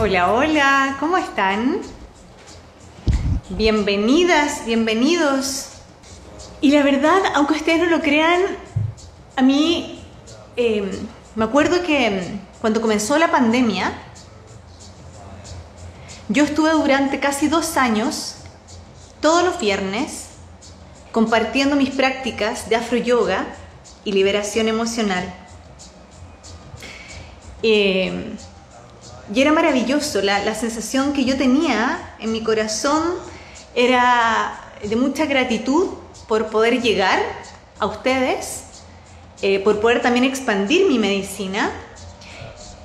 Hola, hola, ¿cómo están? Bienvenidas, bienvenidos. Y la verdad, aunque ustedes no lo crean, a mí eh, me acuerdo que cuando comenzó la pandemia, yo estuve durante casi dos años, todos los viernes, compartiendo mis prácticas de afro yoga y liberación emocional. Eh, y era maravilloso, la, sensación que yo tenía en mi corazón era de mucha gratitud por poder llegar a ustedes, eh, por poder también expandir mi medicina.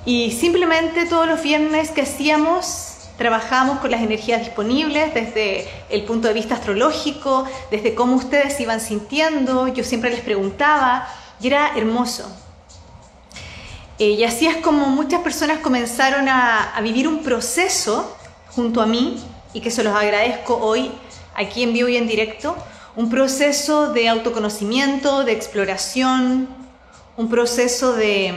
Y simplemente todos los viernes que hacíamos, trabajamos con las energías disponibles desde el punto de vista astrológico, desde cómo ustedes iban sintiendo, yo siempre les preguntaba y era hermoso. Eh, y así es como muchas personas comenzaron a, vivir un proceso junto a mí y que se los agradezco hoy aquí en vivo y en directo, un proceso de autoconocimiento, de exploración, un proceso de,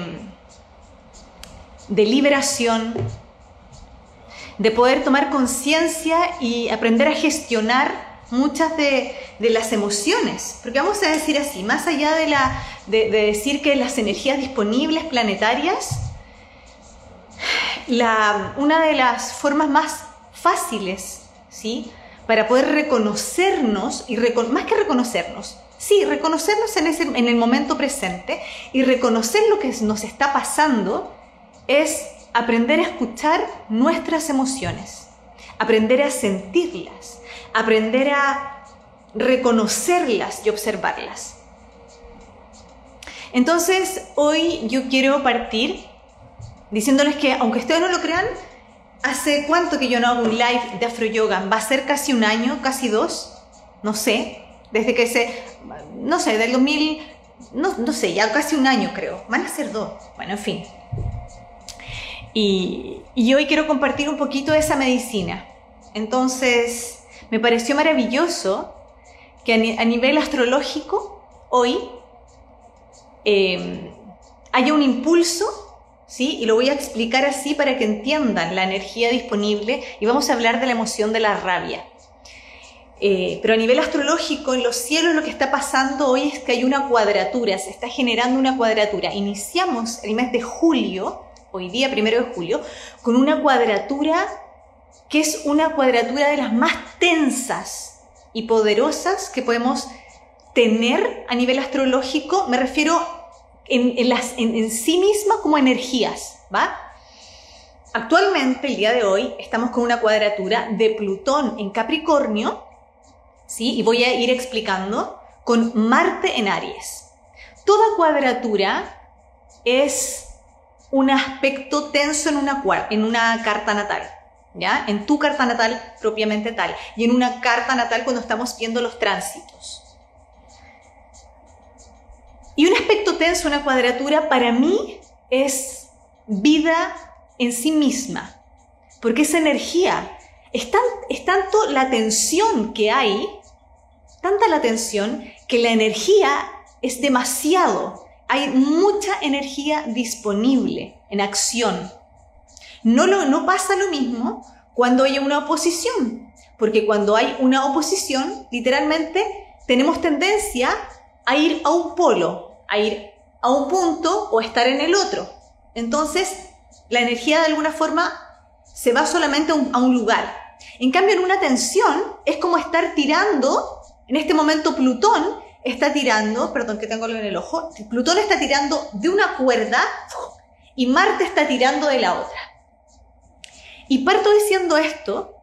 de liberación, de poder tomar conciencia y aprender a gestionar muchas de, las emociones, porque vamos a decir así, más allá de, la, de, decir que las energías disponibles planetarias, la, una de las formas más fáciles, ¿sí? Para poder reconocernos, y más que reconocernos, sí, reconocernos en, ese, en el momento presente y reconocer lo que nos está pasando, es aprender a escuchar nuestras emociones, aprender a sentirlas, aprender a reconocerlas y observarlas. Entonces, hoy yo quiero partir diciéndoles que, aunque ustedes no lo crean, hace cuánto que yo no hago un live de Afro Yoga, va a ser casi un año, casi dos, no sé, desde que se, no sé, del 2000, no, no sé, ya casi un año creo, van a ser dos, bueno, en fin. Y, y hoy quiero compartir un poquito de esa medicina. Entonces, me pareció maravilloso que a, nivel astrológico hoy em, haya un impulso, ¿sí? Y lo voy a explicar así para que entiendan la energía disponible y vamos a hablar de la emoción de la rabia. Eh, pero a nivel astrológico, en los cielos lo que está pasando hoy es que hay una cuadratura, se está generando una cuadratura. Iniciamos el mes de julio, hoy día primero de julio, con una cuadratura que es una cuadratura de las más tensas y poderosas que podemos tener a nivel astrológico, me refiero en, en, sí misma como energías, ¿va? Actualmente, el día de hoy, estamos con una cuadratura de Plutón en Capricornio, ¿sí? Y voy a ir explicando, con Marte en Aries. Toda cuadratura es un aspecto tenso en una, en una carta natal. ¿ya? En tu carta natal propiamente tal. Y en una carta natal cuando estamos viendo los tránsitos. Y un aspecto tenso, una cuadratura, para mí es vida en sí misma. Porque esa energía, es, tanto la tensión que hay, tanta la tensión, que la energía es demasiado. Hay mucha energía disponible en acción. No, no pasa lo mismo cuando hay una oposición, porque cuando hay una oposición, literalmente tenemos tendencia a ir a un polo, a ir a un punto o estar en el otro. Entonces, la energía de alguna forma se va solamente a un, lugar. En cambio, en una tensión es como estar tirando, en este momento Plutón está tirando, perdón que tengo en el ojo, Plutón está tirando de una cuerda y Marte está tirando de la otra. Y parto diciendo esto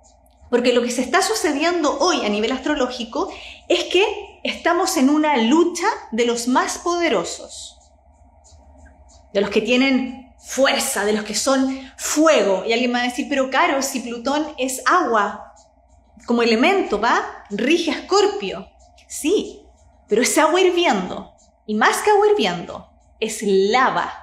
porque lo que se está sucediendo hoy a nivel astrológico es que estamos en una lucha de los más poderosos, de los que tienen fuerza, de los que son fuego. Y alguien va a decir, pero Caro, si Plutón es agua, como elemento, ¿va? Rige a Escorpio. Sí, pero es agua hirviendo. Y más que agua hirviendo, es lava.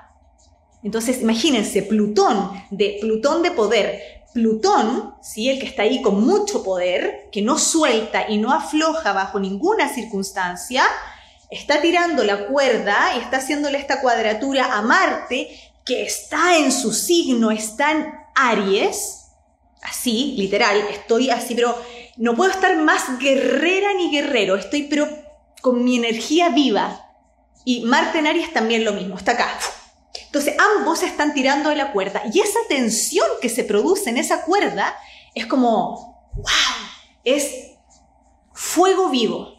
Entonces, imagínense, Plutón, de Plutón de poder, Plutón, ¿sí? el que está ahí con mucho poder, que no suelta y no afloja bajo ninguna circunstancia, está tirando la cuerda y está haciéndole esta cuadratura a Marte, que está en su signo, está en Aries, así, literal, estoy así, pero no puedo estar más guerrera ni guerrero, estoy pero con mi energía viva. Y Marte en Aries también lo mismo, está acá. Entonces ambos están tirando de la cuerda y esa tensión que se produce en esa cuerda es como, wow, es fuego vivo.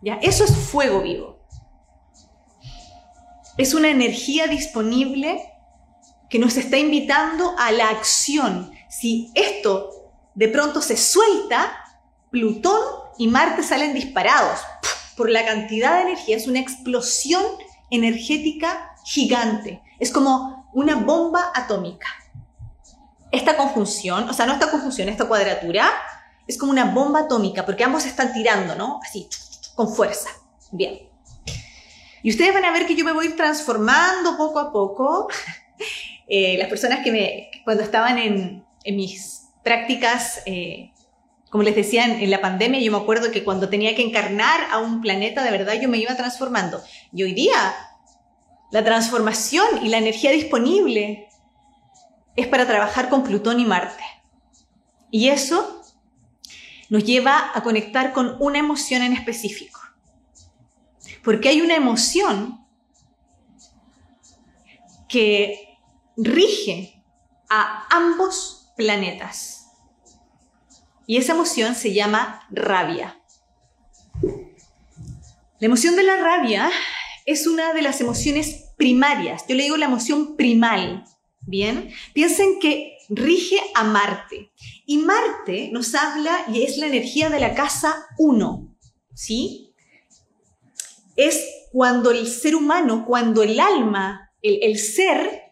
¿Ya? Eso es fuego vivo. Es una energía disponible que nos está invitando a la acción. Si esto de pronto se suelta, Plutón y Marte salen disparados por la cantidad de energía. Es una explosión energética gigante. Es como una bomba atómica. Esta conjunción, o sea, no esta conjunción, esta cuadratura, es como una bomba atómica, porque ambos están tirando, ¿no? Así, con fuerza. Bien. Y ustedes van a ver que yo me voy transformando poco a poco. Eh, las personas que me, cuando estaban en, mis prácticas, eh, como les decía, en, la pandemia, yo me acuerdo que cuando tenía que encarnar a un planeta, de verdad yo me iba transformando. Y hoy día, la transformación y la energía disponible es para trabajar con Plutón y Marte. Y eso nos lleva a conectar con una emoción en específico. Porque hay una emoción que rige a ambos planetas. Y esa emoción se llama rabia. La emoción de la rabia es una de las emociones primarias. Yo le digo la emoción primal. Bien, piensen que rige a Marte. Y Marte nos habla y es la energía de la casa 1. ¿Sí? Es cuando el ser humano, cuando el alma, el, ser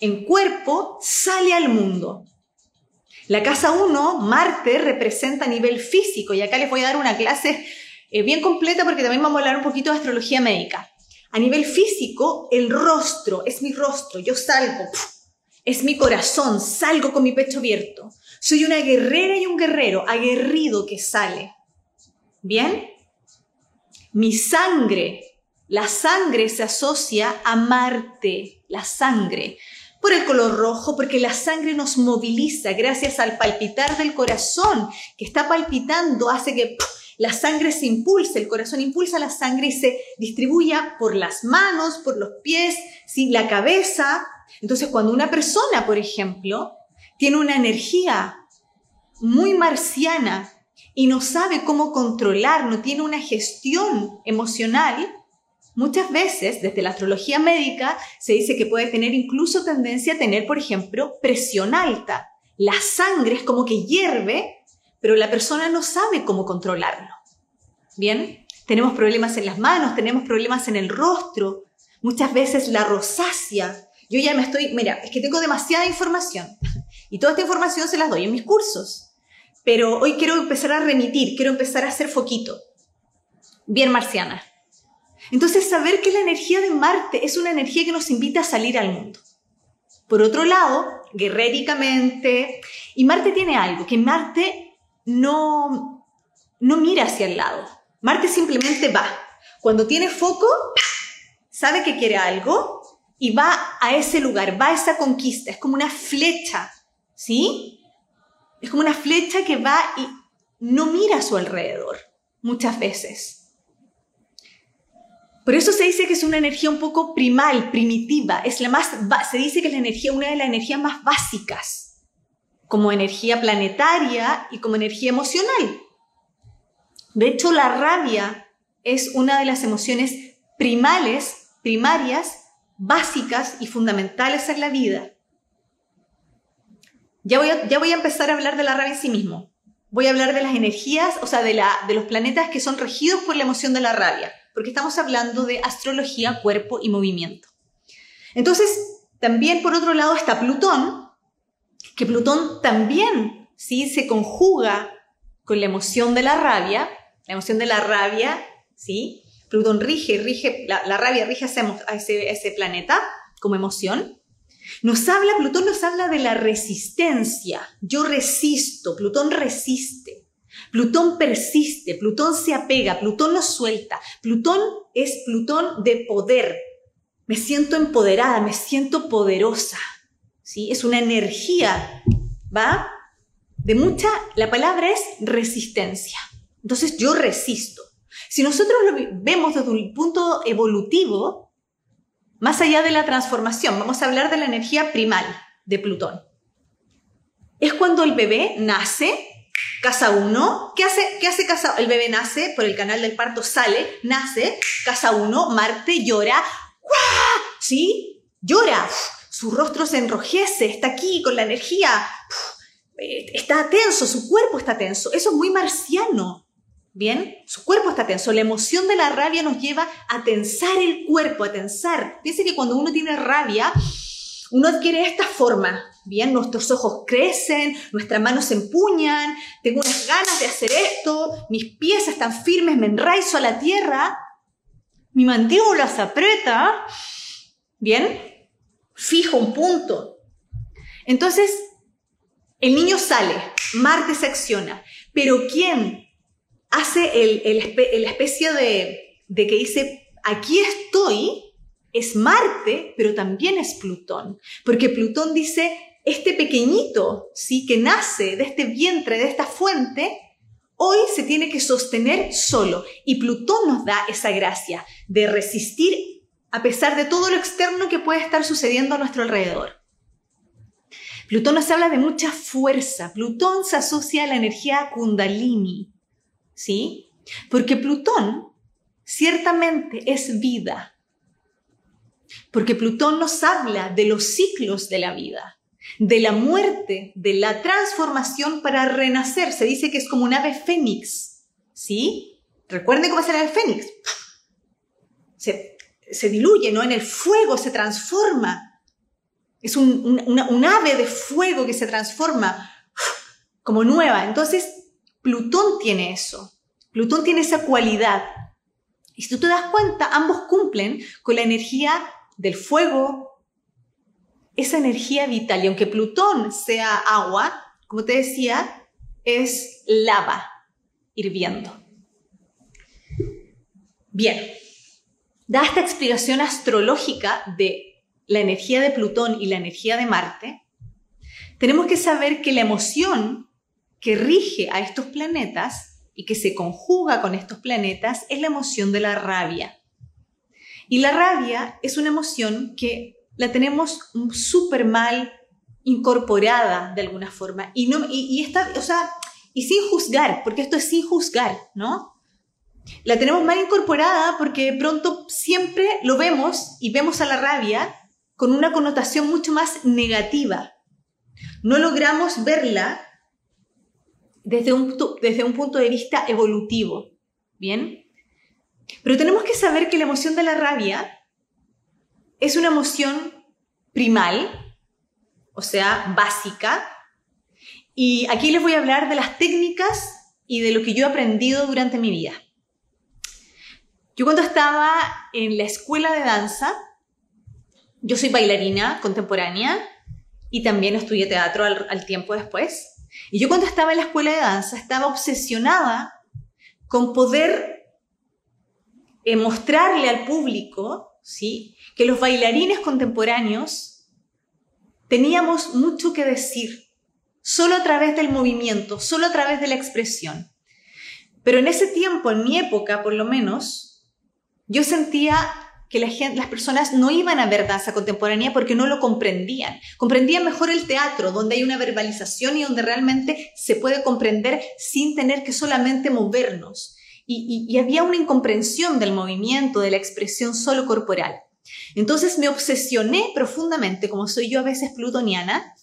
en cuerpo sale al mundo. La casa 1, Marte, representa a nivel físico y acá les voy a dar una clase eh, bien completa porque también vamos a hablar un poquito de astrología médica. A nivel físico, el rostro es mi rostro, yo salgo, es mi corazón, salgo con mi pecho abierto. Soy una guerrera y un guerrero, aguerrido que sale. ¿Bien? Mi sangre, la sangre se asocia a Marte, la sangre por el color rojo, porque la sangre nos moviliza gracias al palpitar del corazón que está palpitando, hace que la sangre se impulse, el corazón impulsa la sangre y se distribuya por las manos, por los pies, ¿sí? la cabeza. Entonces, cuando una persona, por ejemplo, tiene una energía muy marciana y no sabe cómo controlar, no tiene una gestión emocional, Muchas veces, desde la astrología médica, se dice que puede tener incluso tendencia a tener, por ejemplo, presión alta. La sangre es como que hierve, pero la persona no sabe cómo controlarlo. Bien, tenemos problemas en las manos, tenemos problemas en el rostro, muchas veces la rosácea. Yo ya me estoy, mira, es que tengo demasiada información y toda esta información se las doy en mis cursos. Pero hoy quiero empezar a remitir, quiero empezar a hacer foquito. Bien marciana. Entonces, saber que la energía de Marte es una energía que nos invita a salir al mundo. Por otro lado, guerréricamente, y Marte tiene algo, que Marte no, no mira hacia el lado. Marte simplemente va. Cuando tiene foco, sabe que quiere algo y va a ese lugar, va a esa conquista. Es como una flecha, ¿sí? Es como una flecha que va y no mira a su alrededor muchas veces. Por eso se dice que es una energía un poco primal, primitiva. Es la más, se dice que es la energía, una de las energías más básicas, como energía planetaria y como energía emocional. De hecho, la rabia es una de las emociones primales, primarias, básicas y fundamentales en la vida. Ya voy, a, ya voy a empezar a hablar de la rabia en sí mismo. Voy a hablar de las energías, o sea, de, la, de los planetas que son regidos por la emoción de la rabia porque estamos hablando de astrología, cuerpo y movimiento. Entonces, también por otro lado está Plutón, que Plutón también ¿sí? se conjuga con la emoción de la rabia, la emoción de la rabia, ¿sí? Plutón rige, rige, la, rabia rige a ese, ese planeta como emoción. Nos habla, Plutón nos habla de la resistencia. Yo resisto, Plutón resiste. Plutón persiste, Plutón se apega, Plutón no suelta. Plutón es Plutón de poder. Me siento empoderada, me siento poderosa. ¿Sí? Es una energía, ¿va? De mucha, la palabra es resistencia. Entonces yo resisto. Si nosotros lo vemos desde un punto evolutivo, más allá de la transformación, vamos a hablar de la energía primal de Plutón. Es cuando el bebé nace, casa uno, ¿qué hace, qué hace casa? El bebé nace, por el canal del parto sale, nace, casa uno, Marte llora, ¡guau! ¿Sí? Llora, su rostro se enrojece, está aquí con la energía, eh, está tenso, su cuerpo está tenso. Eso es muy marciano. Bien, su cuerpo está tenso. La emoción de la rabia nos lleva a tensar el cuerpo, a tensar. Piense que cuando uno tiene rabia, uno adquiere esta forma. Bien, nuestros ojos crecen, nuestras manos se empuñan, tengo unas ganas de hacer esto, mis pies están firmes, me enraizo a la tierra, mi mandíbula se aprieta. Bien, fijo un punto. Entonces, el niño sale, Marte se acciona, pero ¿quién hace el, la especie de, de que dice, aquí estoy, es Marte, pero también es Plutón, porque Plutón dice, este pequeñito, sí, que nace de este vientre, de esta fuente, hoy se tiene que sostener solo. Y Plutón nos da esa gracia de resistir a pesar de todo lo externo que puede estar sucediendo a nuestro alrededor. Plutón nos habla de mucha fuerza. Plutón se asocia a la energía kundalini, ¿sí? Porque Plutón ciertamente es vida. Porque Plutón nos habla de los ciclos de la vida, de la muerte, de la transformación para renacer. Se dice que es como un ave fénix, ¿sí? Recuerden cómo es el ave fénix. Se, diluye, ¿no? En el fuego se transforma. Es un, un ave de fuego que se transforma como nueva. Entonces, Plutón tiene eso. Plutón tiene esa cualidad. Y si tú te das cuenta, ambos cumplen con la energía del fuego, esa energía vital. Y aunque Plutón sea agua, como te decía, es lava hirviendo. Bien, da esta explicación astrológica de la energía de Plutón y la energía de Marte, tenemos que saber que la emoción que rige a estos planetas y que se conjuga con estos planetas es la emoción de la rabia. Y la rabia es una emoción que la tenemos súper mal incorporada de alguna forma y no y, está, o sea, y sin juzgar, porque esto es sin juzgar, ¿no? La tenemos mal incorporada porque de pronto siempre lo vemos y vemos a la rabia con una connotación mucho más negativa. No logramos verla desde un, desde un punto de vista evolutivo. ¿Bien? Pero tenemos que saber que la emoción de la rabia es una emoción primal, o sea, básica. Y aquí les voy a hablar de las técnicas y de lo que yo he aprendido durante mi vida. Yo cuando estaba en la escuela de danza, yo soy bailarina contemporánea y también estudié teatro al, tiempo después. Y yo cuando estaba en la escuela de danza estaba obsesionada con poder eh, mostrarle al público, ¿sí? Que los bailarines contemporáneos teníamos mucho que decir, solo a través del movimiento, solo a través de la expresión. Pero en ese tiempo, en mi época por lo menos, yo sentía que las personas no iban a ver danza contemporánea porque no lo comprendían. Comprendían mejor el teatro, donde hay una verbalización y donde realmente se puede comprender sin tener que solamente movernos. Y, había una incomprensión del movimiento, de la expresión solo corporal. Entonces me obsesioné profundamente, como soy yo a veces plutoniana,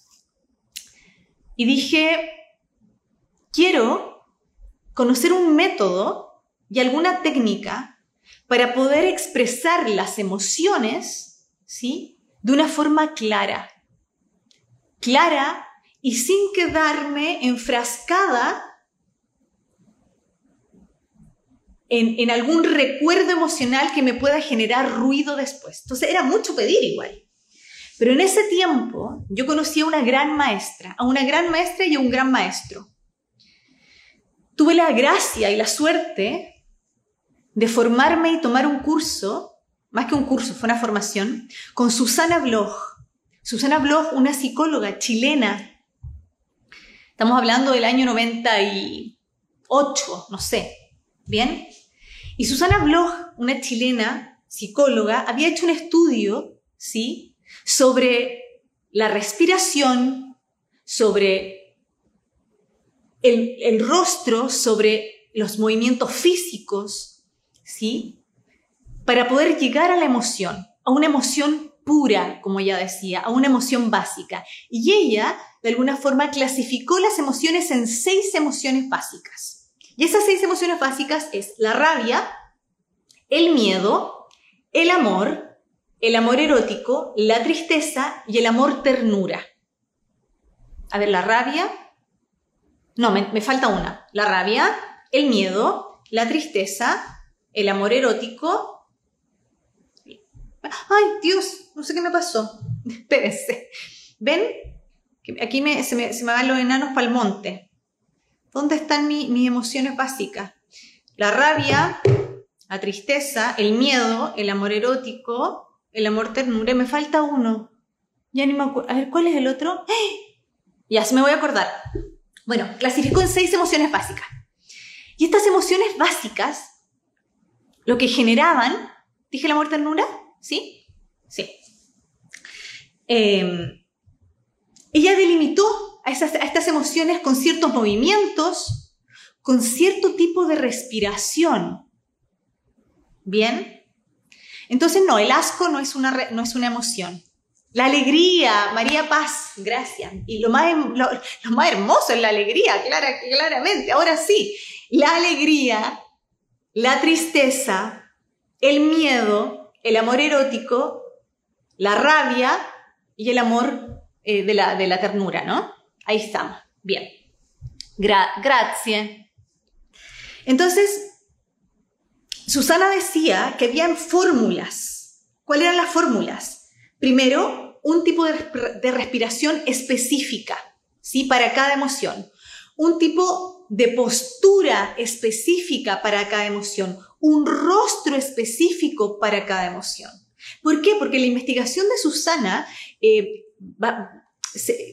y dije, quiero conocer un método y alguna técnica para poder expresar las emociones, ¿sí? De una forma clara. Clara y sin quedarme enfrascada en, en, algún recuerdo emocional que me pueda generar ruido después. Entonces era mucho pedir igual. Pero en ese tiempo yo conocí a una gran maestra, a una gran maestra y a un gran maestro. Tuve la gracia y la suerte de formarme y tomar un curso, más que un curso, fue una formación, con Susana Bloch. Susana Bloch, una psicóloga chilena, estamos hablando del año 98, no sé, ¿bien? Y Susana Bloch, una chilena psicóloga, había hecho un estudio, ¿sí? Sobre la respiración, sobre el, el rostro, sobre los movimientos físicos, ¿sí? Para poder llegar a la emoción, a una emoción pura, como ella decía, a una emoción básica. Y ella, de alguna forma, clasificó las emociones en seis emociones básicas. Y esas seis emociones básicas es la rabia, el miedo, el amor, el amor erótico, la tristeza y el amor ternura. A ver, la rabia. No, me, me falta una. La rabia, el miedo, la tristeza, el amor erótico Ay, Dios, no sé qué me pasó. Espérense. ¿Ven? Aquí se, me, van los enanos para el monte. ¿Dónde están mis emociones básicas? La rabia, la tristeza, el miedo, el amor erótico, el amor ternura. Me falta uno. Ya ni me acuerdo. A ver, ¿cuál es el otro? ¡Eh! Ya se me voy a acordar. Bueno, clasificó en seis emociones básicas. Y estas emociones básicas, lo que generaban, dije el amor ternura, ¿Sí? Sí. Em, ella delimitó a, estas emociones con ciertos movimientos, con cierto tipo de respiración. ¿Bien? Entonces, no, el asco no es una, no es una emoción. La alegría, María Paz, gracias. Y lo más, lo, más hermoso es la alegría, clara, claramente. Ahora sí, la alegría, la tristeza, el miedo, el amor erótico, la rabia y el amor eh, de, la, de, la, ternura, ¿no? Ahí estamos. Bien. gracias. Entonces, Susana decía que habían fórmulas. ¿Cuáles eran las fórmulas? Primero, un tipo de, de respiración específica, ¿sí? Para cada emoción. Un tipo de postura específica para cada emoción un rostro específico para cada emoción. ¿Por qué? Porque la investigación de Susana eh,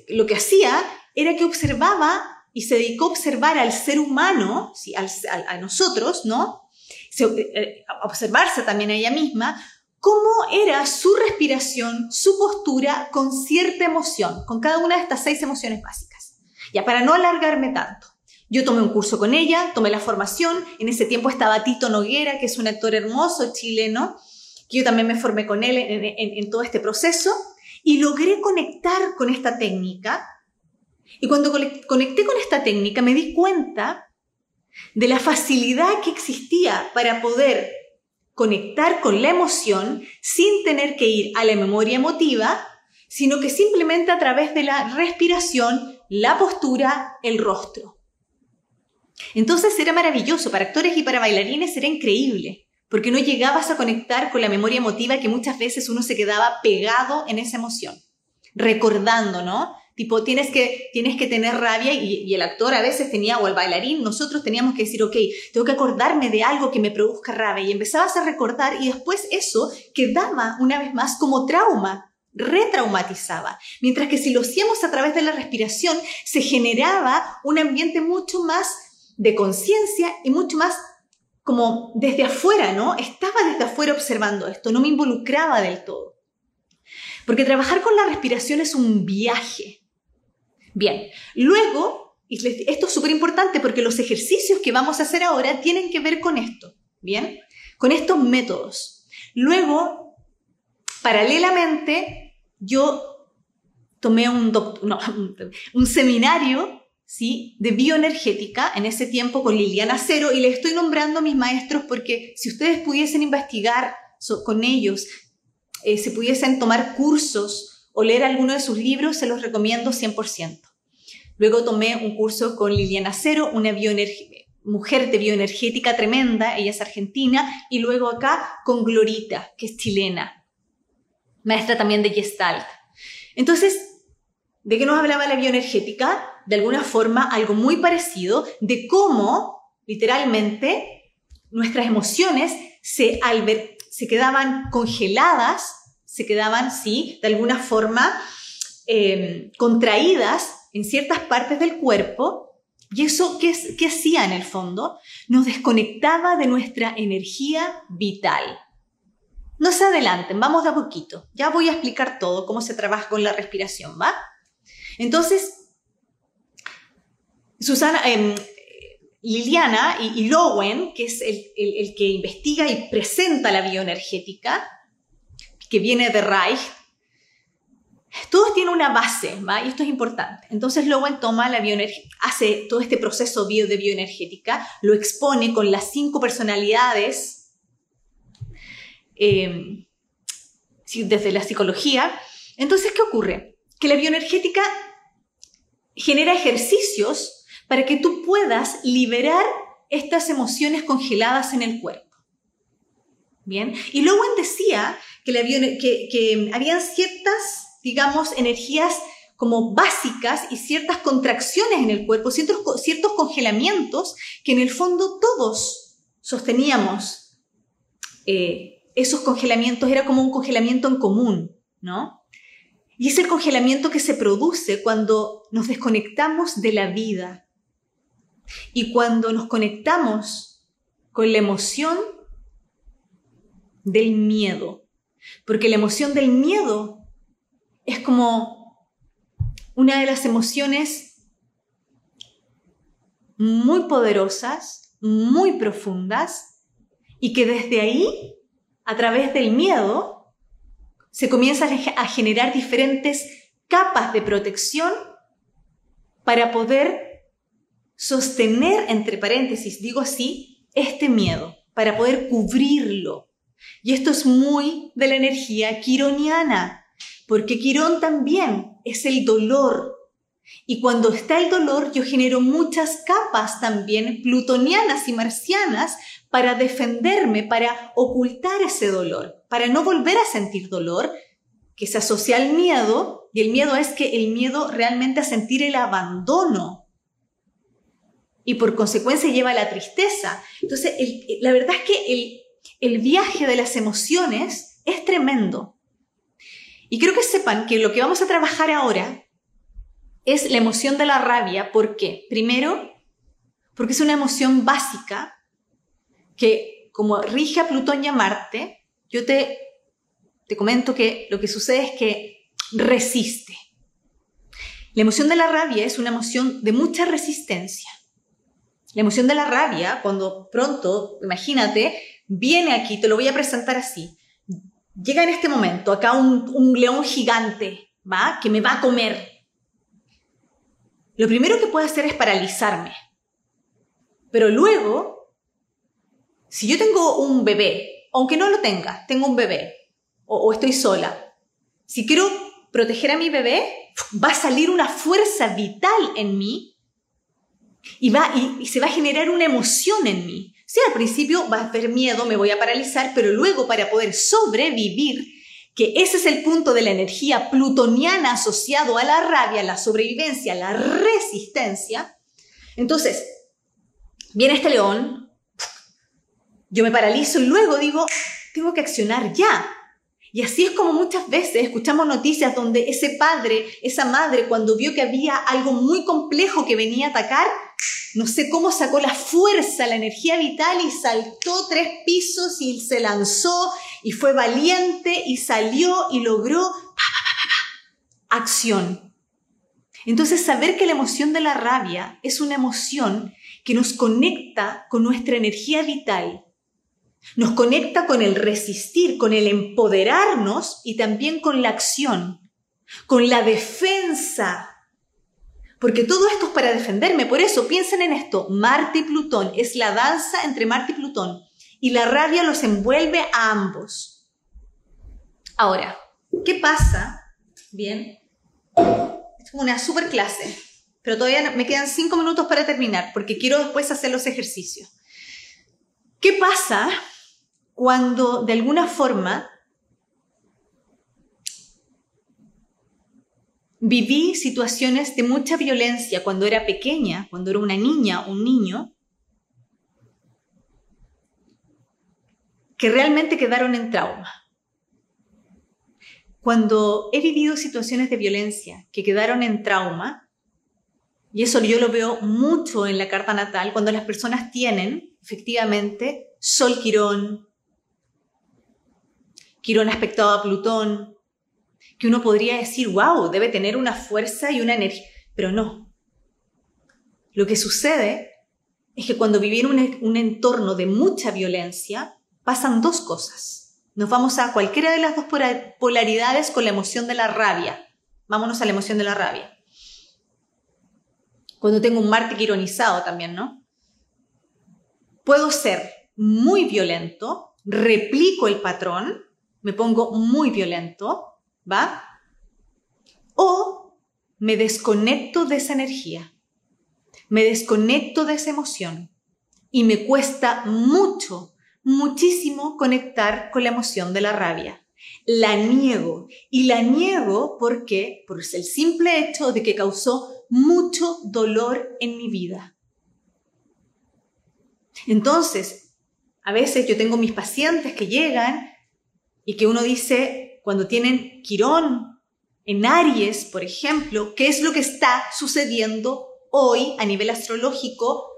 lo que hacía era que observaba y se dedicó a observar al ser humano, ¿sí? a nosotros, ¿no? Eh, a observarse también a ella misma, cómo era su respiración, su postura con cierta emoción, con cada una de estas seis emociones básicas. Ya para no alargarme tanto. Yo tomé un curso con ella, tomé la formación, en ese tiempo estaba Tito Noguera, que es un actor hermoso chileno, que yo también me formé con él en, todo este proceso, y logré conectar con esta técnica. Y cuando conecté con esta técnica me di cuenta de la facilidad que existía para poder conectar con la emoción sin tener que ir a la memoria emotiva, sino que simplemente a través de la respiración, la postura, el rostro. Entonces era maravilloso, para actores y para bailarines era increíble, porque no llegabas a conectar con la memoria emotiva que muchas veces uno se quedaba pegado en esa emoción, recordando, ¿no? Tipo, tienes que, tienes que tener rabia y, el actor a veces tenía, o el bailarín, nosotros teníamos que decir, ok, tengo que acordarme de algo que me produzca rabia y empezabas a recordar y después eso quedaba una vez más como trauma, retraumatizaba. Mientras que si lo hacíamos a través de la respiración, se generaba un ambiente mucho más de conciencia y mucho más como desde afuera, ¿no? Estaba desde afuera observando esto, no me involucraba del todo. Porque trabajar con la respiración es un viaje. Bien, luego, esto es súper importante porque los ejercicios que vamos a hacer ahora tienen que ver con esto, ¿bien? Con estos métodos. Luego, paralelamente, yo tomé un, no, un seminario ¿sí? de bioenergética en ese tiempo con Liliana Cero y les estoy nombrando a mis maestros porque si ustedes pudiesen investigar con ellos, eh, si pudiesen tomar cursos o leer alguno de sus libros, se los recomiendo 100%. Luego tomé un curso con Liliana Cero, una mujer de bioenergética tremenda, ella es argentina, y luego acá con Glorita, que es chilena, maestra también de Gestalt. Entonces, ¿De qué nos hablaba la bioenergética? De alguna forma algo muy parecido de cómo literalmente nuestras emociones se, se quedaban congeladas, se quedaban, sí, de alguna forma eh, contraídas en ciertas partes del cuerpo. ¿Y eso qué, qué hacía en el fondo? Nos desconectaba de nuestra energía vital. No se adelanten, vamos de a poquito. Ya voy a explicar todo, cómo se trabaja con la respiración, ¿va? Entonces, Susana, em, Liliana y, Lowen, que es el, el, que investiga y presenta la bioenergética, que viene de Reich, todos tienen una base, ¿va? Y esto es importante. Entonces Lowen toma la hace todo este proceso de bioenergética, lo expone con las cinco personalidades em, desde la psicología. Entonces, ¿qué ocurre? Que la bioenergética genera ejercicios para que tú puedas liberar estas emociones congeladas en el cuerpo. Bien, y Lowen decía que, habían ciertas digamos, energías como básicas y ciertas contracciones en el cuerpo, ciertos, ciertos congelamientos que en el fondo todos sosteníamos. Eh, esos congelamientos era como un congelamiento en común, ¿no? Y es el congelamiento que se produce cuando nos desconectamos de la vida y cuando nos conectamos con la emoción del miedo. Porque la emoción del miedo es como una de las emociones muy poderosas, muy profundas, y que desde ahí, a través del miedo, se comienzan a generar diferentes capas de protección para poder sostener, entre paréntesis, digo así, este miedo, para poder cubrirlo. Y esto es muy de la energía quironiana, porque Quirón también es el dolor. Y cuando está el dolor, yo genero muchas capas también plutonianas y marcianas para defenderme, para ocultar ese dolor, para no volver a sentir dolor, que se asocia al miedo, y el miedo es que el miedo realmente a sentir el abandono. Y por consecuencia lleva a la tristeza. Entonces, la verdad es que el, el viaje de las emociones es tremendo. Y quiero que sepan que lo que vamos a trabajar ahora es la emoción de la rabia. ¿Por qué? Primero, porque es una emoción básica que, como rige a Plutón y a Marte, yo te, te comento que lo que sucede es que resiste. La emoción de la rabia es una emoción de mucha resistencia. La emoción de la rabia, cuando pronto, imagínate, viene aquí, te lo voy a presentar así llega en este momento acá un, león gigante, ¿va? Que me va a comer. Lo primero que puede hacer es paralizarme. Pero luego, si yo tengo un bebé, aunque no lo tenga, tengo un bebé, o, estoy sola, si quiero proteger a mi bebé, va a salir una fuerza vital en mí y, va, y se va a generar una emoción en mí. Sí, al principio va a haber miedo, me voy a paralizar, pero luego para poder sobrevivir, que ese es el punto de la energía plutoniana asociado a la rabia, la sobrevivencia, la resistencia. Entonces, viene este león, yo me paralizo y luego digo, tengo que accionar ya. Y así es como muchas veces escuchamos noticias donde ese padre, esa madre, cuando vio que había algo muy complejo que venía a atacar, no sé cómo sacó la fuerza, la energía vital y saltó tres pisos y se lanzó y fue valiente y salió y logró acción. Entonces saber que la emoción de la rabia es una emoción que nos conecta con nuestra energía vital, nos conecta con el resistir, con el empoderarnos y también con la acción, con la defensa porque todo esto es para defenderme. Por eso piensen en esto. Marte y Plutón es la danza entre Marte y Plutón. Y la rabia los envuelve a ambos. Ahora, ¿qué pasa? Bien. Es una super clase. Pero todavía me quedan cinco minutos para terminar porque quiero después hacer los ejercicios. ¿Qué pasa cuando de alguna forma Viví situaciones de mucha violencia cuando era pequeña, cuando era una niña, un niño, que realmente quedaron en trauma. cuando he vivido situaciones de violencia que quedaron en trauma, y eso yo lo veo mucho en la carta natal, cuando las personas tienen efectivamente Sol Quirón, Quirón aspectado a Plutón, que uno podría decir, wow, debe tener una fuerza y una energía, pero no. Lo que sucede es que cuando vivir un, un entorno de mucha violencia, pasan dos cosas. Nos vamos a cualquiera de las dos polaridades con la emoción de la rabia. Vámonos a la emoción de la rabia. Cuando tengo un Marte ironizado también, ¿no? Puedo ser muy violento, replico el patrón, me pongo muy violento, ¿va? O me desconecto de esa energía, me desconecto de esa emoción y me cuesta mucho muchísimo conectar con la emoción de la rabia. La niego y la niego porque por el simple hecho de que causó mucho dolor en mi vida. Entonces, a veces yo tengo mis pacientes que llegan y que uno dice, cuando tienen Quirón en Aries, por ejemplo, ¿qué es lo que está sucediendo hoy a nivel astrológico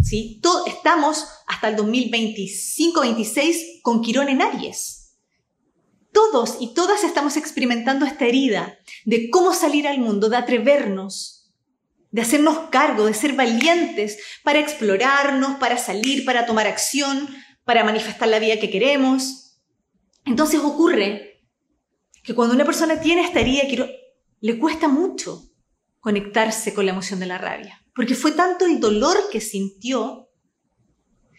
¿sí? estamos hasta el 2025-26 con Quirón en Aries. Todos y todas estamos experimentando esta herida de cómo salir al mundo, de atrevernos, de hacernos cargo, de ser valientes para explorarnos, para salir, para tomar acción, para manifestar la vida que queremos. Entonces ocurre que cuando una persona tiene esta herida, le cuesta mucho conectarse con la emoción de la rabia. Porque fue tanto el dolor que sintió,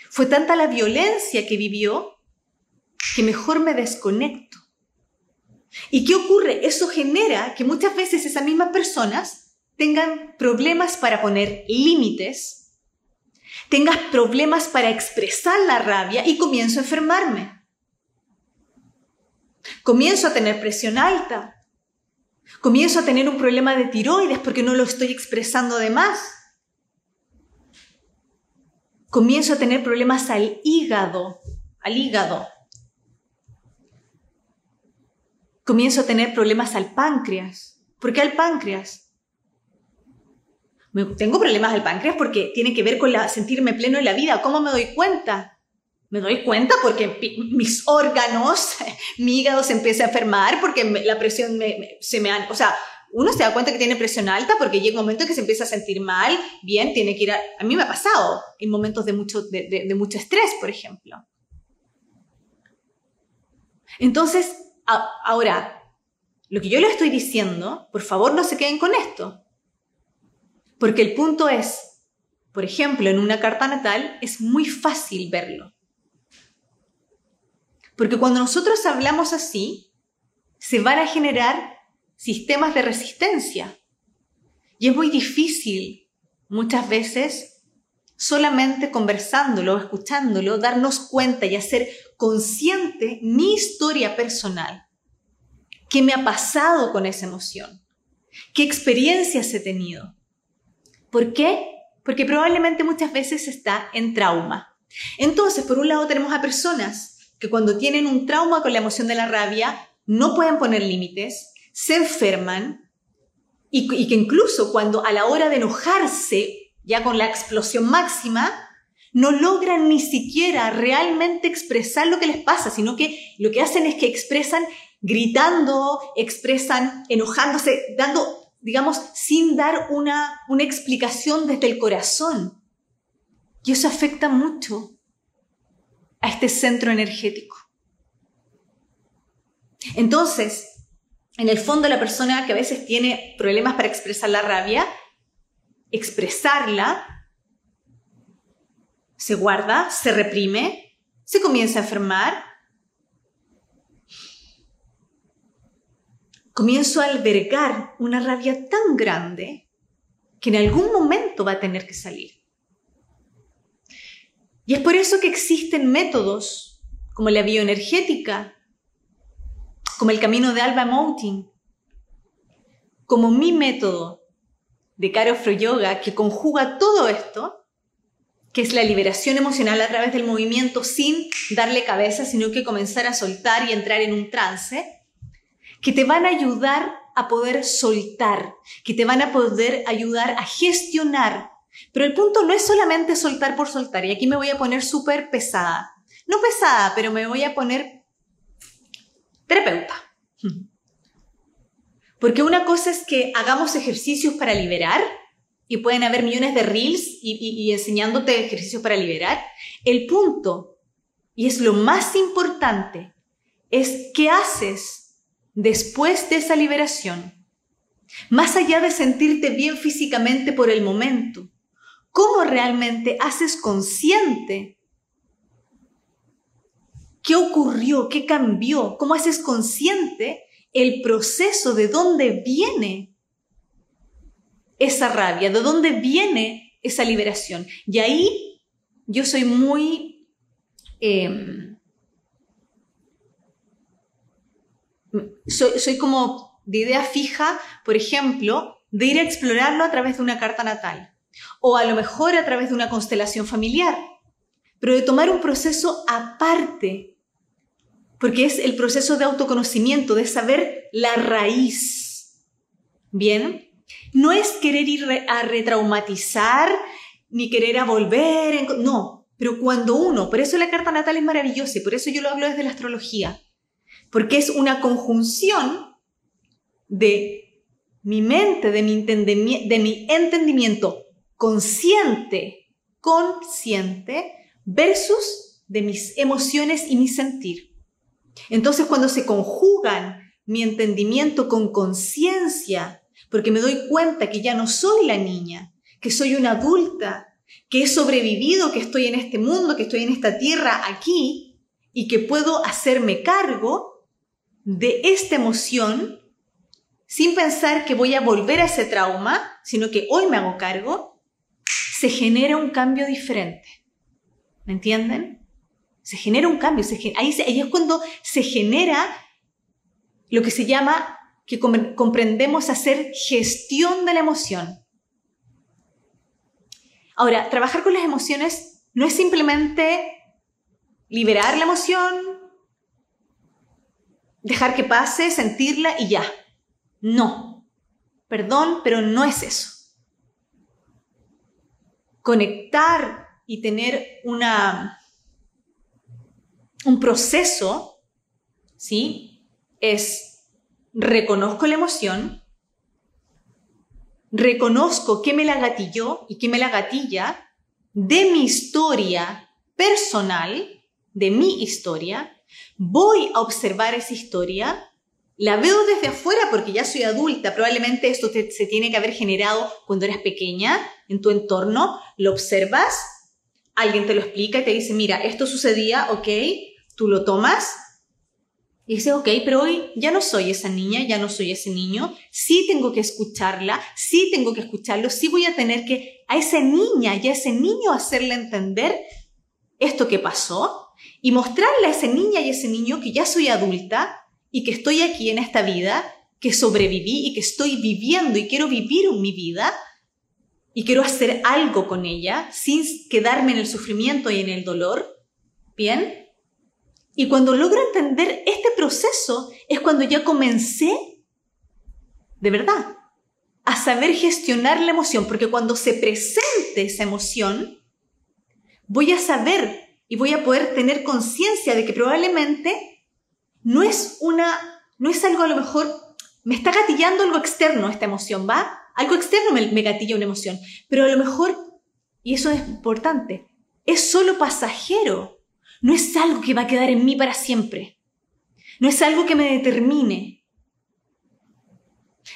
fue tanta la violencia que vivió, que mejor me desconecto. ¿Y qué ocurre? Eso genera que muchas veces esas mismas personas tengan problemas para poner límites, tengas problemas para expresar la rabia y comienzo a enfermarme. Comienzo a tener presión alta. Comienzo a tener un problema de tiroides porque no lo estoy expresando de más comienzo a tener problemas al hígado, al hígado. Comienzo a tener problemas al páncreas. ¿Por qué al páncreas? Tengo problemas al páncreas porque tiene que ver con la, sentirme pleno en la vida. ¿Cómo me doy cuenta? Me doy cuenta porque mis órganos, mi hígado se empieza a enfermar porque la presión se me... Ha, o sea, uno se da cuenta que tiene presión alta porque llega un momento en que se empieza a sentir mal, bien, tiene que ir a... A mí me ha pasado en momentos de mucho, de, mucho estrés, por ejemplo. Entonces, ahora, lo que yo le estoy diciendo, por favor no se queden con esto. Porque el punto es, por ejemplo, en una carta natal es muy fácil verlo. Porque cuando nosotros hablamos así, se van a generar sistemas de resistencia. Y es muy difícil muchas veces solamente conversándolo, escuchándolo, darnos cuenta y hacer consciente mi historia personal. ¿Qué me ha pasado con esa emoción? ¿Qué experiencias he tenido? ¿Por qué? Porque probablemente muchas veces está en trauma. Entonces, por un lado tenemos a personas que cuando tienen un trauma con la emoción de la rabia no pueden poner límites, se enferman y, que incluso cuando a la hora de enojarse, ya con la explosión máxima, no logran ni siquiera realmente expresar lo que les pasa, sino que lo que hacen es que expresan gritando, expresan enojándose, dando, digamos, sin dar una, una explicación desde el corazón. Y eso afecta mucho a este centro energético. Entonces, en el fondo la persona que a veces tiene problemas para expresar la rabia, expresarla, se guarda, se reprime, se comienza a enfermar, comienzo a albergar una rabia tan grande que en algún momento va a tener que salir. Y es por eso que existen métodos como la bioenergética, como el camino de Alba Mountain, como mi método de Karo Yoga que conjuga todo esto, que es la liberación emocional a través del movimiento sin darle cabeza, sino que comenzar a soltar y entrar en un trance, que te van a ayudar a poder soltar, que te van a poder ayudar a gestionar. Pero el punto no es solamente soltar por soltar, y aquí me voy a poner súper pesada. No pesada, pero me voy a poner terapeuta. Porque una cosa es que hagamos ejercicios para liberar, y pueden haber millones de reels y, enseñándote ejercicios para liberar. El punto, y es lo más importante, es qué haces después de esa liberación. Más allá de sentirte bien físicamente por el momento, ¿cómo realmente haces consciente qué ocurrió, qué cambió? ¿Cómo haces consciente el proceso de dónde viene esa rabia, de dónde viene esa liberación. Y ahí yo soy muy... Em, soy, como de idea fija, por ejemplo, de ir a explorarlo a través de una carta natal o a lo mejor a través de una constelación familiar, pero de tomar un proceso aparte, porque es el proceso de autoconocimiento, de saber la raíz. Bien, no es querer ir a retraumatizar ni querer a volver, no, pero cuando uno, por eso la carta natal es maravillosa y por eso yo lo hablo desde la astrología, porque es una conjunción de mi mente, de mi, entendimiento consciente, consciente, versus de mis emociones y mi sentir. Entonces, cuando se conjugan mi entendimiento con conciencia porque me doy cuenta que ya no soy la niña, que soy una adulta, que he sobrevivido, que estoy en este mundo, que estoy en esta tierra aquí y que puedo hacerme cargo de esta emoción sin pensar que voy a volver a ese trauma, sino que hoy me hago cargo, se genera un cambio diferente. ¿Me entienden? Se genera un cambio. ahí, es cuando se genera lo que se llama que comprendemos hacer gestión de la emoción. Ahora, trabajar con las emociones no es simplemente liberar la emoción, dejar que pase, sentirla y ya. No. Perdón, pero no es eso. Conectar y tener una, un proceso, ¿sí? Es reconozco la emoción, reconozco qué me la gatilló y qué me la gatilla de mi historia personal, de mi historia, voy a observar esa historia, la veo desde afuera porque ya soy adulta, probablemente esto se tiene que haber generado cuando eras pequeña en tu entorno, lo observas, alguien te lo explica y te dice, mira, esto sucedía, ok, tú lo tomas, y dice, ok, pero hoy ya no soy esa niña, ya no soy ese niño, sí tengo que escucharla, sí tengo que escucharlo, sí voy a tener que a esa niña y a ese niño hacerle entender esto que pasó y mostrarle a esa niña y a ese niño que ya soy adulta y que estoy aquí en esta vida, que sobreviví y que estoy viviendo y quiero vivir mi vida y quiero hacer algo con ella sin quedarme en el sufrimiento y en el dolor. Bien, y cuando logro entender este proceso es cuando ya comencé, de verdad, a saber gestionar la emoción, porque cuando se presente esa emoción, voy a saber y voy a poder tener conciencia de que probablemente no es una, no es algo a lo mejor, me está gatillando algo externo esta emoción, ¿va? Algo externo me, me gatilla una emoción, pero a lo mejor, y eso es importante, es solo pasajero no es algo que va a quedar en mí para siempre. No es algo que me determine.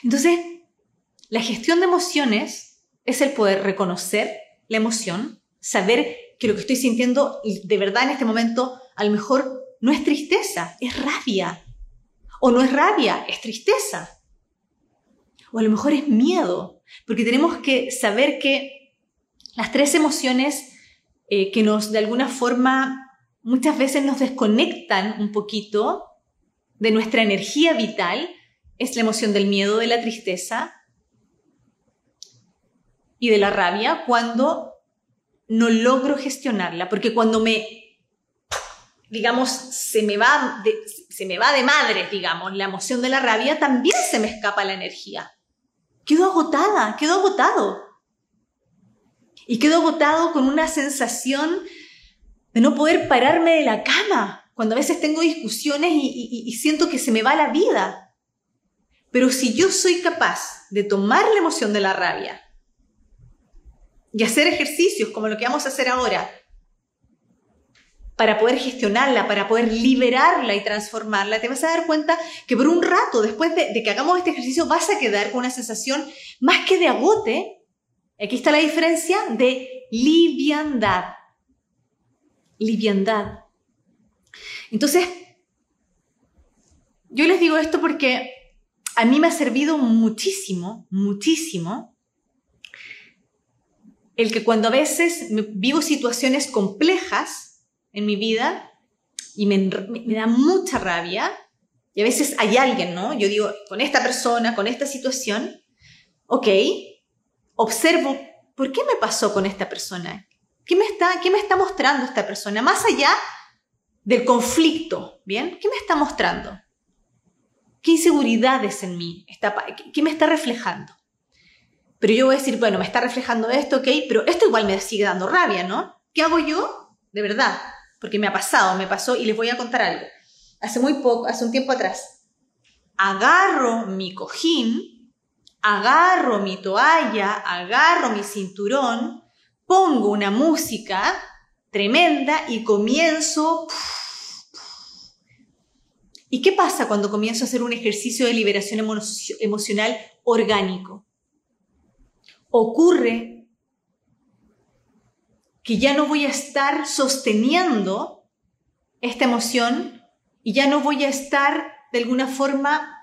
Entonces, la gestión de emociones es el poder reconocer la emoción, saber que lo que estoy sintiendo de verdad en este momento a lo mejor no es tristeza, es rabia. O no es rabia, es tristeza. O a lo mejor es miedo, porque tenemos que saber que las tres emociones eh, que nos de alguna forma muchas veces nos desconectan un poquito de nuestra energía vital, es la emoción del miedo, de la tristeza y de la rabia, cuando no logro gestionarla, porque cuando me, digamos, se me va de, se me va de madre, digamos, la emoción de la rabia, también se me escapa la energía. Quedo agotada, quedo agotado. Y quedo agotado con una sensación de no poder pararme de la cama, cuando a veces tengo discusiones y, siento que se me va la vida. Pero si yo soy capaz de tomar la emoción de la rabia y hacer ejercicios como lo que vamos a hacer ahora, para poder gestionarla, para poder liberarla y transformarla, te vas a dar cuenta que por un rato, después de, que hagamos este ejercicio, vas a quedar con una sensación más que de agote, aquí está la diferencia, de liviandad. Liviandad. Entonces, yo les digo esto porque a mí me ha servido muchísimo, muchísimo, el que cuando a veces vivo situaciones complejas en mi vida y me, da mucha rabia, y a veces hay alguien, ¿no? Yo digo, con esta persona, con esta situación, ok, observo, ¿por qué me pasó con esta persona? ¿Qué me está, qué me está mostrando esta persona? Más allá del conflicto, ¿bien? ¿Qué me está mostrando? ¿Qué inseguridades en mí? Está, ¿Qué me está reflejando? Pero yo voy a decir, bueno, me está reflejando esto, ok, pero esto igual me sigue dando rabia, ¿no? ¿Qué hago yo? De verdad, porque me ha pasado, me pasó y les voy a contar algo. Hace muy poco, hace un tiempo atrás, agarro mi cojín, agarro mi toalla, agarro mi cinturón, pongo una música tremenda y comienzo... ¿Y qué pasa cuando comienzo a hacer un ejercicio de liberación emocional orgánico? Ocurre que ya no voy a estar sosteniendo esta emoción y ya no voy a estar de alguna forma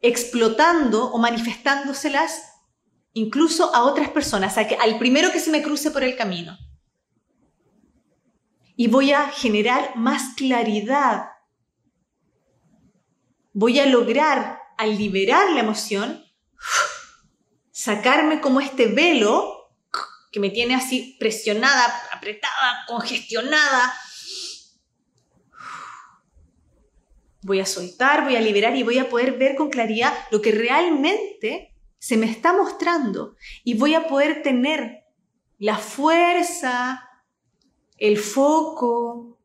explotando o manifestándoselas incluso a otras personas, al primero que se me cruce por el camino y voy a generar más claridad. Voy a lograr, al liberar la emoción, sacarme como este velo que me tiene así presionada, apretada, congestionada. Voy a soltar, voy a liberar y voy a poder ver con claridad lo que realmente se me está mostrando y voy a poder tener la fuerza, el foco.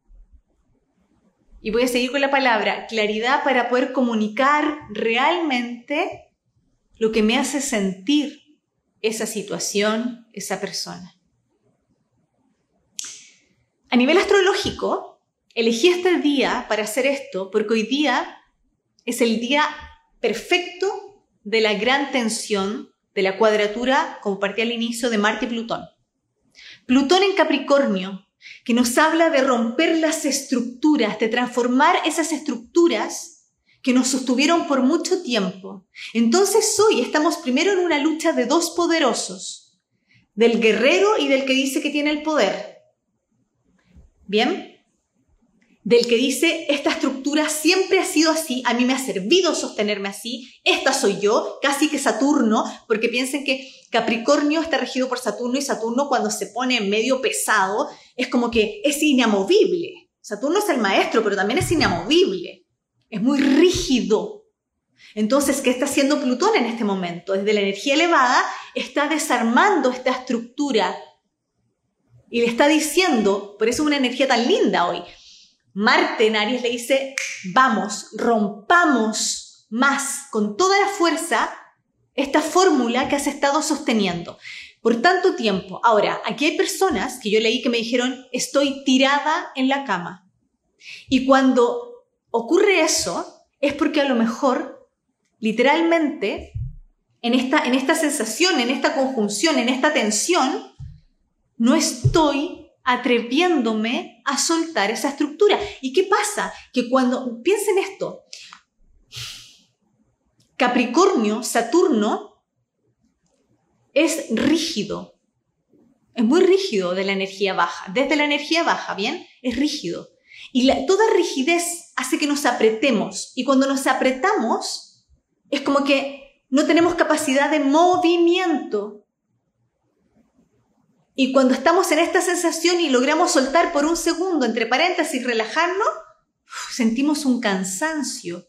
Y voy a seguir con la palabra, claridad para poder comunicar realmente lo que me hace sentir esa situación, esa persona. A nivel astrológico, elegí este día para hacer esto porque hoy día es el día perfecto de la gran tensión de la cuadratura, como partí al inicio, de Marte y Plutón. Plutón en Capricornio que nos habla de romper las estructuras, de transformar esas estructuras que nos sostuvieron por mucho tiempo. Entonces hoy estamos primero en una lucha de dos poderosos, del guerrero y del que dice que tiene el poder. ¿Bien? Del que dice, esta estructura siempre ha sido así, a mí me ha servido sostenerme así, esta soy yo, casi que Saturno, porque piensen que Capricornio está regido por Saturno y Saturno cuando se pone medio pesado es como que es inamovible. Saturno es el maestro, pero también es inamovible. Es muy rígido. Entonces, ¿qué está haciendo Plutón en este momento? Desde la energía elevada está desarmando esta estructura y le está diciendo, por eso es una energía tan linda hoy. Marte en le dice, vamos, rompamos más con toda la fuerza esta fórmula que has estado sosteniendo por tanto tiempo. Ahora, aquí hay personas que yo leí que me dijeron, estoy tirada en la cama. Y cuando ocurre eso, es porque a lo mejor, literalmente, en esta, en esta sensación, en esta conjunción, en esta tensión, no estoy atreviéndome a soltar esa estructura. ¿Y qué pasa? Que cuando, piensen esto, Capricornio, Saturno, es rígido. Es muy rígido de la energía baja. Desde la energía baja, ¿bien? Es rígido. Y toda rigidez hace que nos apretemos. Y cuando nos apretamos, es como que no tenemos capacidad de movimiento. Y cuando estamos en esta sensación y logramos soltar por un segundo, entre paréntesis, relajarnos, sentimos un cansancio,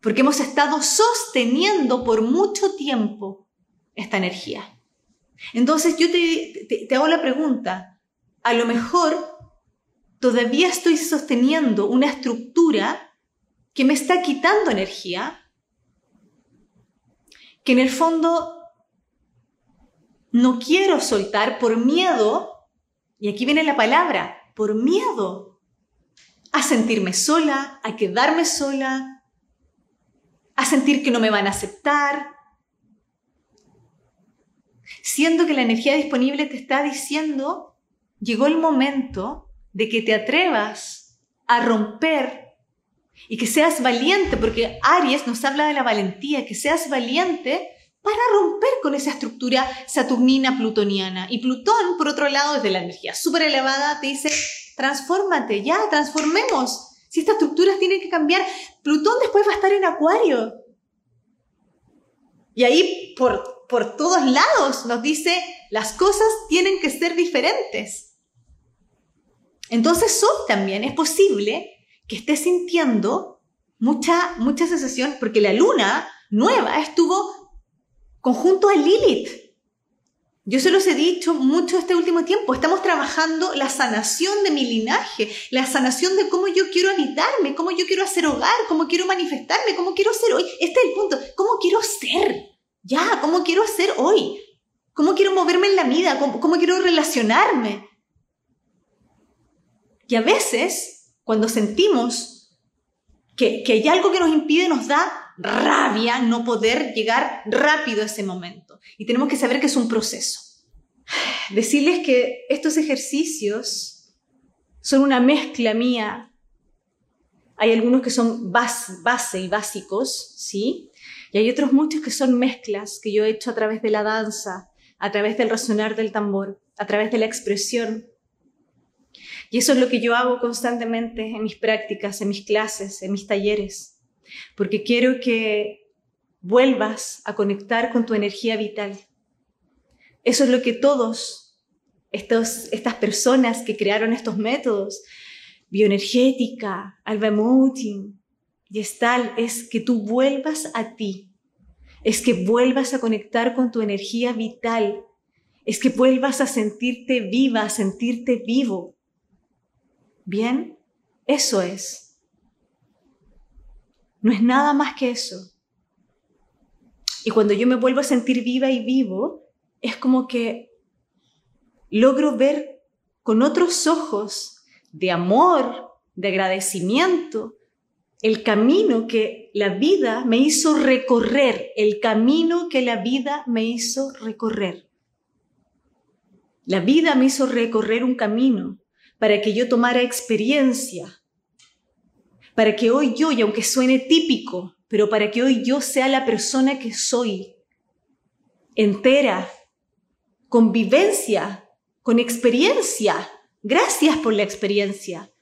porque hemos estado sosteniendo por mucho tiempo esta energía. Entonces yo te, hago la pregunta, a lo mejor todavía estoy sosteniendo una estructura que me está quitando energía, que en el fondo no quiero soltar por miedo, y aquí viene la palabra, por miedo a sentirme sola, a quedarme sola, a sentir que no me van a aceptar, siendo que la energía disponible te está diciendo, llegó el momento de que te atrevas a romper y que seas valiente, porque Aries nos habla de la valentía, que seas valiente para romper con esa estructura saturnina plutoniana. Y Plutón, por otro lado, desde la energía súper elevada, te dice, transfórmate, ya, transformemos. Si estas estructuras tienen que cambiar, Plutón después va a estar en Acuario. Y ahí, por, por todos lados, nos dice, las cosas tienen que ser diferentes. Entonces hoy también es posible que estés sintiendo mucha, mucha sensación, porque la luna nueva estuvo conjunto a Lilith. Yo se los he dicho mucho este último tiempo. Estamos trabajando la sanación de mi linaje, la sanación de cómo yo quiero habitarme, cómo yo quiero hacer hogar, cómo quiero manifestarme, cómo quiero ser hoy. Este es el punto. ¿Cómo quiero ser? Ya, ¿cómo quiero ser hoy? ¿Cómo quiero moverme en la vida? ¿Cómo, cómo quiero relacionarme? Y a veces, cuando sentimos que, que hay algo que nos impide, nos da rabia no poder llegar rápido a ese momento. Y tenemos que saber que es un proceso. Decirles que estos ejercicios son una mezcla mía. Hay algunos que son base y básicos, ¿sí? Y hay otros muchos que son mezclas que yo he hecho a través de la danza, a través del resonar del tambor, a través de la expresión. Y eso es lo que yo hago constantemente en mis prácticas, en mis clases, en mis talleres porque quiero que vuelvas a conectar con tu energía vital. Eso es lo que todos estas personas que crearon estos métodos, bioenergética, alba emoting, gestal, es que tú vuelvas a ti, es que vuelvas a conectar con tu energía vital, es que vuelvas a sentirte viva, a sentirte vivo. Bien, eso es. No es nada más que eso. Y cuando yo me vuelvo a sentir viva y vivo, es como que logro ver con otros ojos de amor, de agradecimiento, el camino que la vida me hizo recorrer, el camino que la vida me hizo recorrer. La vida me hizo recorrer un camino para que yo tomara experiencia, para que hoy yo, y aunque suene típico, pero para que hoy yo sea la persona que soy, entera, con vivencia, con experiencia. Gracias por la experiencia.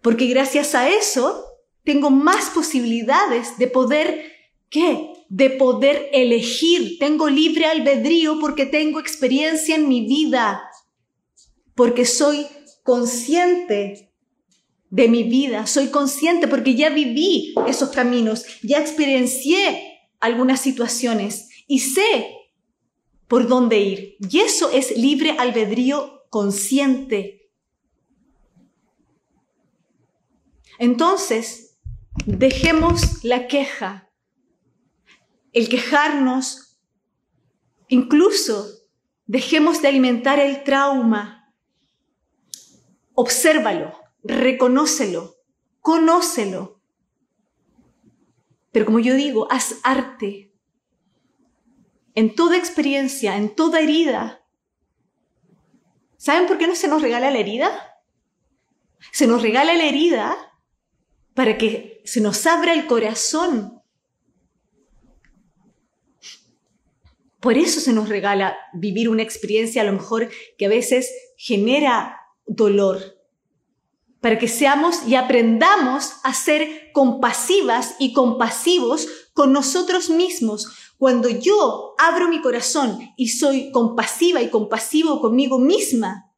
Porque gracias a eso tengo más posibilidades de poder, ¿qué? De poder elegir. Tengo libre albedrío porque tengo experiencia en mi vida. Porque soy consciente de mi vida. Soy consciente porque ya viví esos caminos, ya experiencié algunas situaciones y sé por dónde ir. Y eso es libre albedrío consciente. Entonces, dejemos la queja, el quejarnos, incluso dejemos de alimentar el trauma. Obsérvalo reconócelo, conócelo. Pero como yo digo, haz arte. En toda experiencia, en toda herida. ¿Saben por qué no se nos regala la herida? Se nos regala la herida para que se nos abra el corazón. Por eso se nos regala vivir una experiencia a lo mejor que a veces genera dolor, para que seamos y aprendamos a ser compasivas y compasivos con nosotros mismos, Cuando yo abro mi corazón y soy compasiva y compasivo conmigo misma,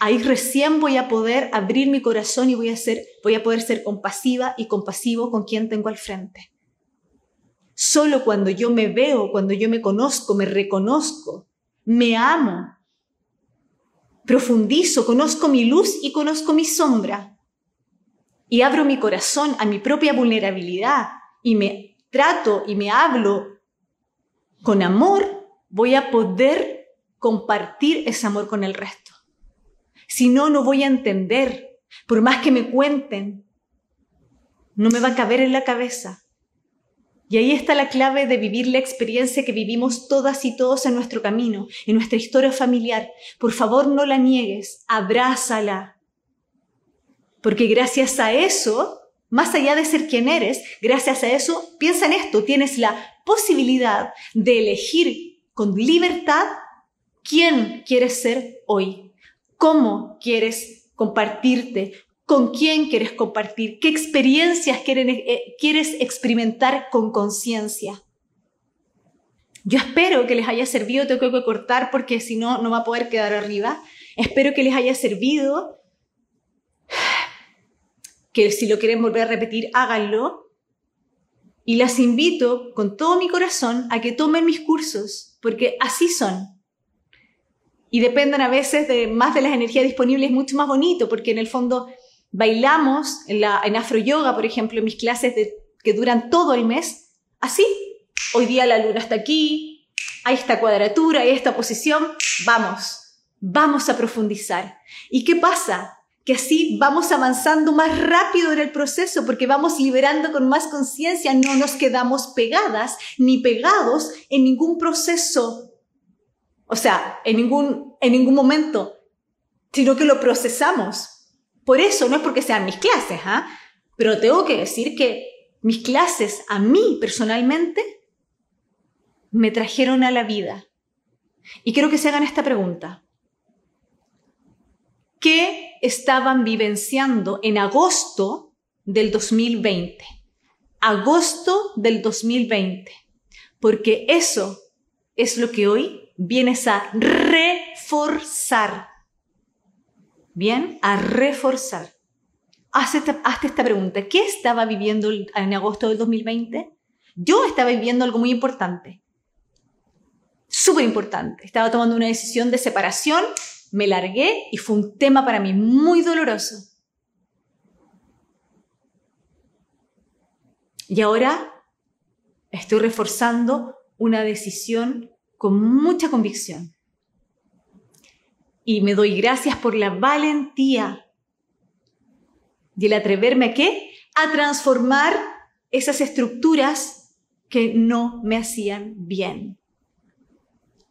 ahí recién voy a poder abrir mi corazón y voy a, ser, voy a poder ser compasiva y compasivo con quien tengo al frente. Solo cuando yo me veo, cuando yo me conozco, me reconozco, me amo, profundizo, conozco mi luz y conozco mi sombra, y abro mi corazón a mi propia vulnerabilidad y me trato y me hablo con amor, voy a poder compartir ese amor con el resto. Si no, no voy a entender. Por más que me cuenten, no me va a caber en la cabeza. Y ahí está la clave de vivir la experiencia que vivimos todas y todos en nuestro camino, en nuestra historia familiar. Por favor, no la niegues, abrázala. Porque gracias a eso, más allá de ser quien eres, gracias a eso, piensa en esto, tienes la posibilidad de elegir con libertad quién quieres ser hoy, cómo quieres compartirte, con quién quieres compartir, qué experiencias eh, quieres experimentar con conciencia. Yo espero que les haya servido, tengo que cortar porque si no, no va a poder quedar arriba. Espero que les haya servido, que si lo quieren volver a repetir, háganlo. Y las invito con todo mi corazón a que tomen mis cursos, porque así son. Y dependan a veces de más de las energías disponibles, mucho más bonito, porque en el fondo Bailamos en, la, en Afro Yoga, por ejemplo, en mis clases que duran todo el mes. Así, hoy día la luna está aquí, hay esta cuadratura, hay esta posición. Vamos, vamos a profundizar. ¿Y qué pasa? que así vamos avanzando más rápido en el proceso porque vamos liberando con más conciencia, no nos quedamos pegadas ni pegados en ningún proceso, o sea, en ningún, en ningún momento, sino que lo procesamos. Por eso no es porque sean mis clases, ¿ah? Pero tengo que decir que mis clases a mí personalmente me trajeron a la vida. Y quiero que se hagan esta pregunta. ¿Qué estaban vivenciando en agosto del 2020? Agosto del 2020. Porque eso es lo que hoy vienes a reforzar Bien, a reforzar. Hazte esta, pregunta. ¿Qué estaba viviendo en agosto del 2020? Yo estaba viviendo algo muy importante. Súper importante. Estaba tomando una decisión de separación, me largué y fue un tema para mí muy doloroso. Y ahora estoy reforzando una decisión con mucha convicción. Y me doy gracias por la valentía y el atreverme a qué? A transformar esas estructuras que no me hacían bien.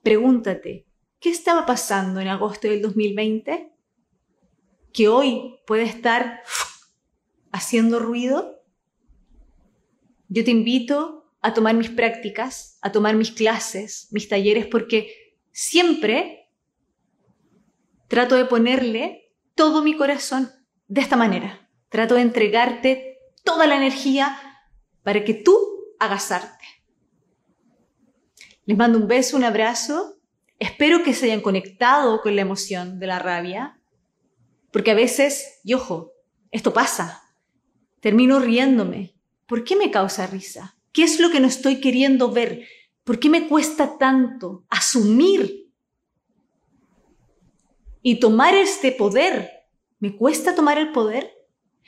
Pregúntate, ¿qué estaba pasando en agosto del 2020? Que hoy puede estar haciendo ruido. Yo te invito a tomar mis prácticas, a tomar mis clases, mis talleres, porque siempre trato de ponerle todo mi corazón de esta manera. Trato de entregarte toda la energía para que tú hagas arte. Les mando un beso, un abrazo. Espero que se hayan conectado con la emoción de la rabia, porque a veces, y ojo, esto pasa. Termino riéndome. ¿Por qué me causa risa? ¿Qué es lo que no estoy queriendo ver? ¿Por qué me cuesta tanto asumir y tomar este poder. ¿Me cuesta tomar el poder?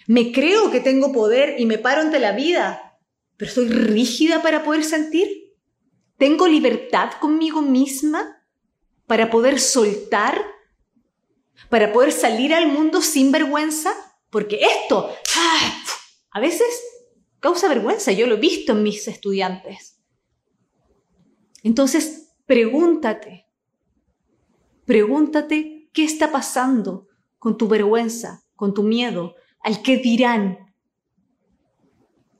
¿Me creo que tengo poder y me paro ante la vida, pero soy rígida para poder sentir? ¿Tengo libertad conmigo misma para poder soltar? ¿Para poder salir al mundo sin vergüenza? Porque esto a veces causa vergüenza, yo lo he visto en mis estudiantes. Entonces, pregúntate, pregúntate ¿Qué está pasando con tu vergüenza, con tu miedo, al que dirán?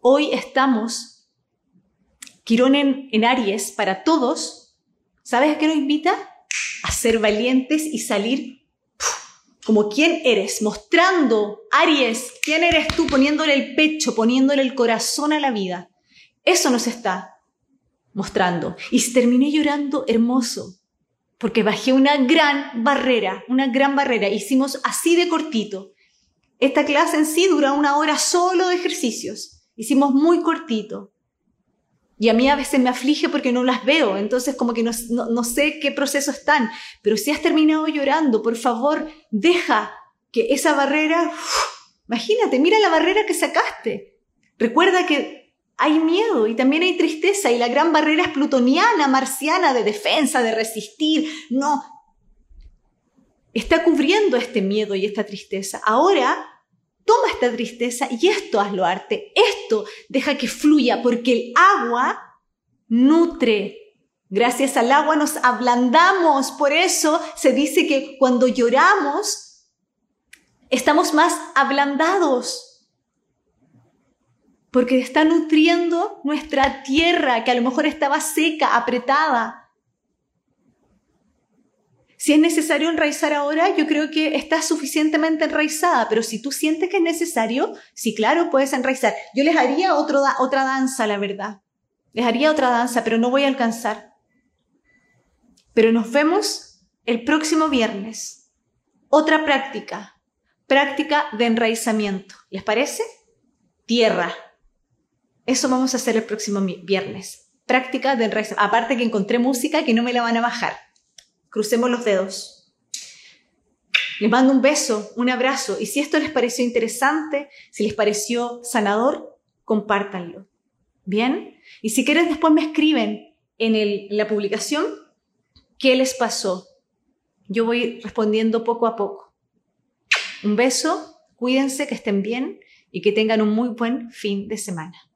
Hoy estamos, Quirón en, Aries, para todos, ¿sabes a qué nos invita? A ser valientes y salir como quién eres, mostrando, Aries, quién eres tú, poniéndole el pecho, poniéndole el corazón a la vida. Eso nos está mostrando. Y terminé llorando hermoso, porque bajé una gran barrera, una gran barrera. Hicimos así de cortito. Esta clase en sí dura una hora solo de ejercicios. Hicimos muy cortito. Y a mí a veces me aflige porque no las veo, entonces como que no, no, sé qué proceso están. Pero si has terminado llorando, por favor, deja que esa barrera, imagínate, mira la barrera que sacaste. Recuerda que hay miedo y también hay tristeza y la gran barrera es plutoniana, marciana, de defensa, de resistir. No, está cubriendo este miedo y esta tristeza. Ahora, toma esta tristeza y esto hazlo arte, esto deja que fluya, porque el agua nutre. Gracias al agua nos ablandamos, por eso se dice que cuando lloramos, estamos más ablandados porque está nutriendo nuestra tierra que a lo mejor estaba seca, apretada. Si es necesario enraizar ahora, yo creo que está suficientemente enraizada, pero si tú sientes que es necesario, sí, claro, puedes enraizar. Yo les haría otra danza, la verdad. Les haría otra danza, pero no voy a alcanzar. Pero nos vemos el próximo viernes. Otra práctica, práctica de enraizamiento. ¿Les parece? Tierra. Eso vamos a hacer el próximo viernes. Práctica de enraizamiento. Aparte que encontré música que no me la van a bajar. Crucemos los dedos. Les mando un beso, un abrazo. Y si esto les pareció interesante, si les pareció sanador, compártanlo. ¿Bien? Y si quieren, después me escriben en, la publicación qué les pasó. Yo voy respondiendo poco a poco. Un beso, cuídense, que estén bien y que tengan un muy buen fin de semana.